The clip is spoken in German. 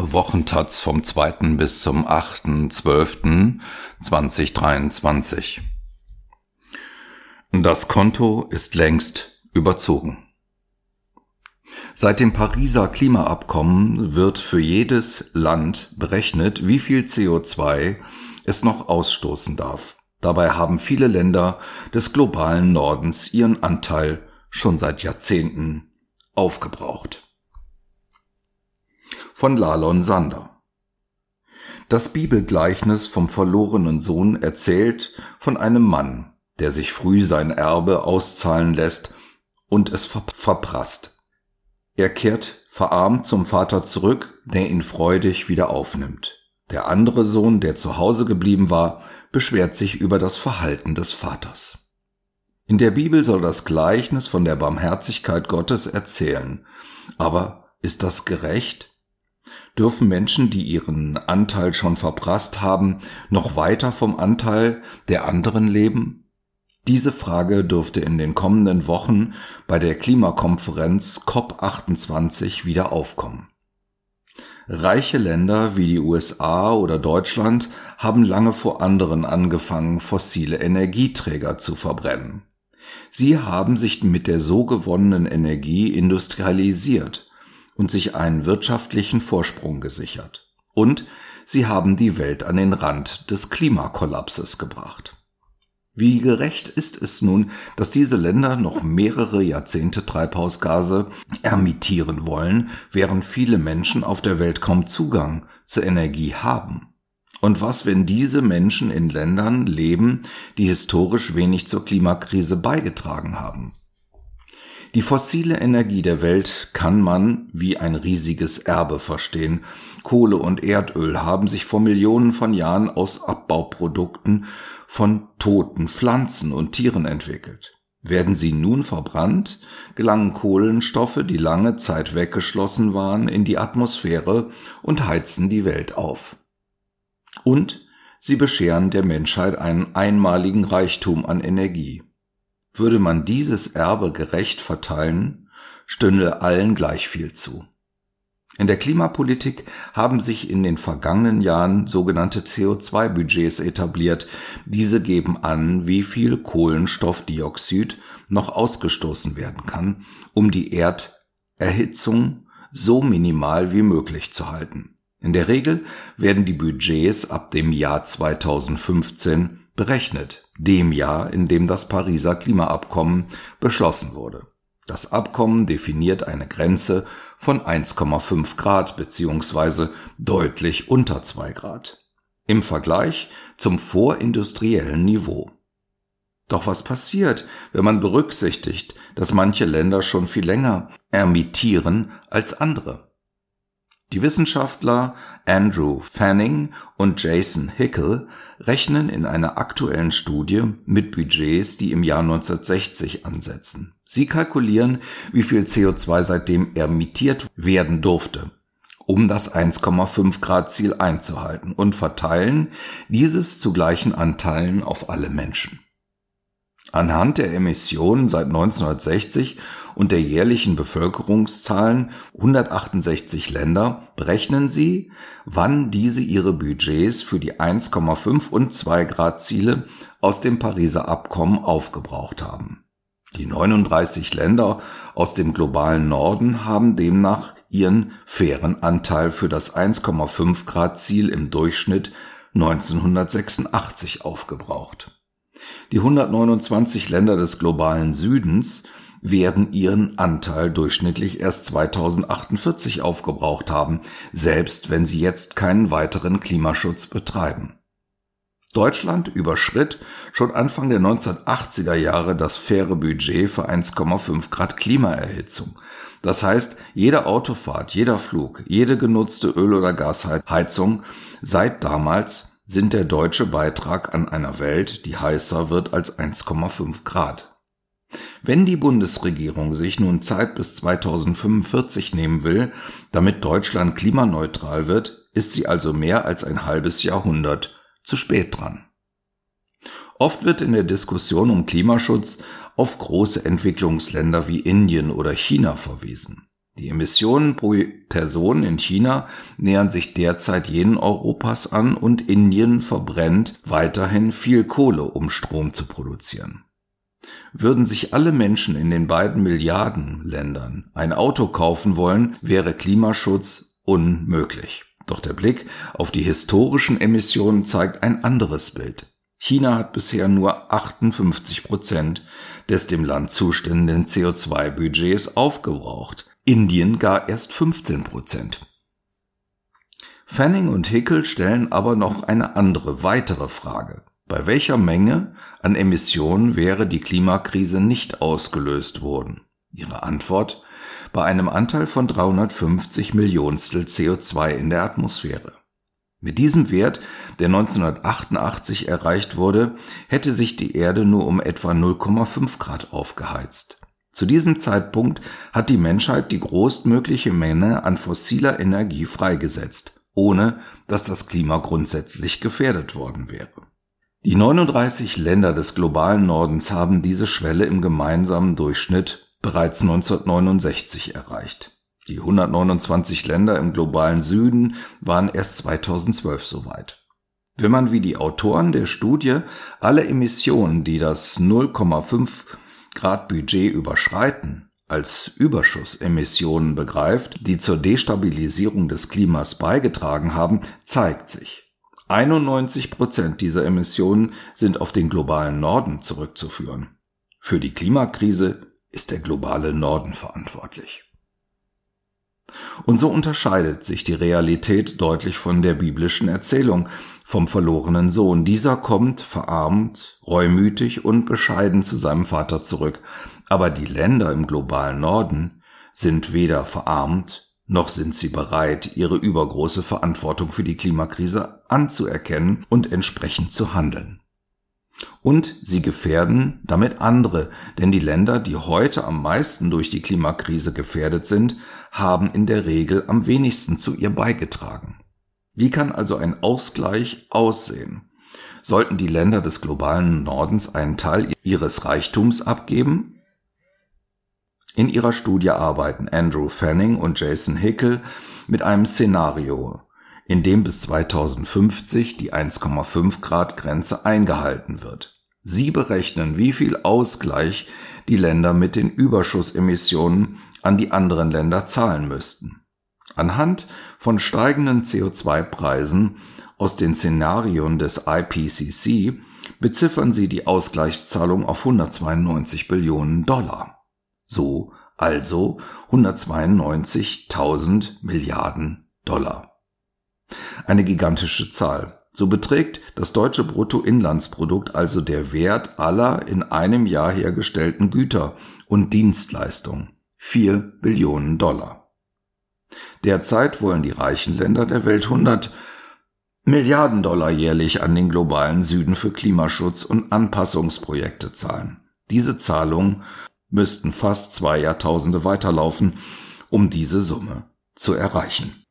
Wochentaz vom 2. bis zum 8.12.2023. Das Konto ist längst überzogen. Seit dem Pariser Klimaabkommen wird für jedes Land berechnet, wie viel CO2 es noch ausstoßen darf. Dabei haben viele Länder des globalen Nordens ihren Anteil schon seit Jahrzehnten aufgebraucht von Lalon Sander. Das Bibelgleichnis vom verlorenen Sohn erzählt von einem Mann, der sich früh sein Erbe auszahlen lässt und es verprasst. Er kehrt verarmt zum Vater zurück, der ihn freudig wieder aufnimmt. Der andere Sohn, der zu Hause geblieben war, beschwert sich über das Verhalten des Vaters. In der Bibel soll das Gleichnis von der Barmherzigkeit Gottes erzählen. Aber ist das gerecht? Dürfen Menschen, die ihren Anteil schon verprasst haben, noch weiter vom Anteil der anderen leben? Diese Frage dürfte in den kommenden Wochen bei der Klimakonferenz COP28 wieder aufkommen. Reiche Länder wie die USA oder Deutschland haben lange vor anderen angefangen, fossile Energieträger zu verbrennen. Sie haben sich mit der so gewonnenen Energie industrialisiert und sich einen wirtschaftlichen Vorsprung gesichert. Und sie haben die Welt an den Rand des Klimakollapses gebracht. Wie gerecht ist es nun, dass diese Länder noch mehrere Jahrzehnte Treibhausgase emittieren wollen, während viele Menschen auf der Welt kaum Zugang zur Energie haben? Und was, wenn diese Menschen in Ländern leben, die historisch wenig zur Klimakrise beigetragen haben? Die fossile Energie der Welt kann man wie ein riesiges Erbe verstehen. Kohle und Erdöl haben sich vor Millionen von Jahren aus Abbauprodukten von toten Pflanzen und Tieren entwickelt. Werden sie nun verbrannt, gelangen Kohlenstoffe, die lange Zeit weggeschlossen waren, in die Atmosphäre und heizen die Welt auf. Und sie bescheren der Menschheit einen einmaligen Reichtum an Energie. Würde man dieses Erbe gerecht verteilen, stünde allen gleich viel zu. In der Klimapolitik haben sich in den vergangenen Jahren sogenannte CO2-Budgets etabliert. Diese geben an, wie viel Kohlenstoffdioxid noch ausgestoßen werden kann, um die Erderhitzung so minimal wie möglich zu halten. In der Regel werden die Budgets ab dem Jahr 2015 berechnet, dem Jahr, in dem das Pariser Klimaabkommen beschlossen wurde. Das Abkommen definiert eine Grenze von 1,5 Grad beziehungsweise deutlich unter 2 Grad im Vergleich zum vorindustriellen Niveau. Doch was passiert, wenn man berücksichtigt, dass manche Länder schon viel länger emittieren als andere? Die Wissenschaftler Andrew Fanning und Jason Hickel rechnen in einer aktuellen Studie mit Budgets, die im Jahr 1960 ansetzen. Sie kalkulieren, wie viel CO2 seitdem emittiert werden durfte, um das 1,5 Grad Ziel einzuhalten und verteilen dieses zu gleichen Anteilen auf alle Menschen. Anhand der Emissionen seit 1960 und der jährlichen Bevölkerungszahlen 168 Länder berechnen sie, wann diese ihre Budgets für die 1,5 und 2 Grad Ziele aus dem Pariser Abkommen aufgebraucht haben. Die 39 Länder aus dem globalen Norden haben demnach ihren fairen Anteil für das 1,5 Grad Ziel im Durchschnitt 1986 aufgebraucht. Die 129 Länder des globalen Südens werden ihren Anteil durchschnittlich erst 2048 aufgebraucht haben, selbst wenn sie jetzt keinen weiteren Klimaschutz betreiben. Deutschland überschritt schon Anfang der 1980er Jahre das faire Budget für 1,5 Grad Klimaerhitzung. Das heißt, jede Autofahrt, jeder Flug, jede genutzte Öl- oder Gasheizung seit damals sind der deutsche Beitrag an einer Welt, die heißer wird als 1,5 Grad. Wenn die Bundesregierung sich nun Zeit bis 2045 nehmen will, damit Deutschland klimaneutral wird, ist sie also mehr als ein halbes Jahrhundert zu spät dran. Oft wird in der Diskussion um Klimaschutz auf große Entwicklungsländer wie Indien oder China verwiesen. Die Emissionen pro Person in China nähern sich derzeit jenen Europas an und Indien verbrennt weiterhin viel Kohle, um Strom zu produzieren. Würden sich alle Menschen in den beiden Milliarden Ländern ein Auto kaufen wollen, wäre Klimaschutz unmöglich. Doch der Blick auf die historischen Emissionen zeigt ein anderes Bild. China hat bisher nur 58 Prozent des dem Land zuständigen CO2-Budgets aufgebraucht, Indien gar erst 15 Prozent. Fanning und Hickel stellen aber noch eine andere, weitere Frage. Bei welcher Menge an Emissionen wäre die Klimakrise nicht ausgelöst worden? Ihre Antwort bei einem Anteil von 350 Millionstel CO2 in der Atmosphäre. Mit diesem Wert, der 1988 erreicht wurde, hätte sich die Erde nur um etwa 0,5 Grad aufgeheizt. Zu diesem Zeitpunkt hat die Menschheit die größtmögliche Menge an fossiler Energie freigesetzt, ohne dass das Klima grundsätzlich gefährdet worden wäre. Die 39 Länder des globalen Nordens haben diese Schwelle im gemeinsamen Durchschnitt bereits 1969 erreicht. Die 129 Länder im globalen Süden waren erst 2012 soweit. Wenn man wie die Autoren der Studie alle Emissionen, die das 0,5 Grad Budget überschreiten, als Überschussemissionen begreift, die zur Destabilisierung des Klimas beigetragen haben, zeigt sich, 91 Prozent dieser Emissionen sind auf den globalen Norden zurückzuführen. Für die Klimakrise ist der globale Norden verantwortlich. Und so unterscheidet sich die Realität deutlich von der biblischen Erzählung vom verlorenen Sohn. Dieser kommt verarmt, reumütig und bescheiden zu seinem Vater zurück. Aber die Länder im globalen Norden sind weder verarmt noch sind sie bereit, ihre übergroße Verantwortung für die Klimakrise anzuerkennen und entsprechend zu handeln. Und sie gefährden damit andere, denn die Länder, die heute am meisten durch die Klimakrise gefährdet sind, haben in der Regel am wenigsten zu ihr beigetragen. Wie kann also ein Ausgleich aussehen? Sollten die Länder des globalen Nordens einen Teil ihres Reichtums abgeben, in ihrer Studie arbeiten Andrew Fanning und Jason Hickel mit einem Szenario, in dem bis 2050 die 1,5 Grad Grenze eingehalten wird. Sie berechnen, wie viel Ausgleich die Länder mit den Überschussemissionen an die anderen Länder zahlen müssten. Anhand von steigenden CO2-Preisen aus den Szenarien des IPCC beziffern sie die Ausgleichszahlung auf 192 Billionen Dollar. So also 192.000 Milliarden Dollar. Eine gigantische Zahl. So beträgt das deutsche Bruttoinlandsprodukt also der Wert aller in einem Jahr hergestellten Güter und Dienstleistungen. 4 Billionen Dollar. Derzeit wollen die reichen Länder der Welt 100 Milliarden Dollar jährlich an den globalen Süden für Klimaschutz und Anpassungsprojekte zahlen. Diese Zahlungen müssten fast zwei Jahrtausende weiterlaufen, um diese Summe zu erreichen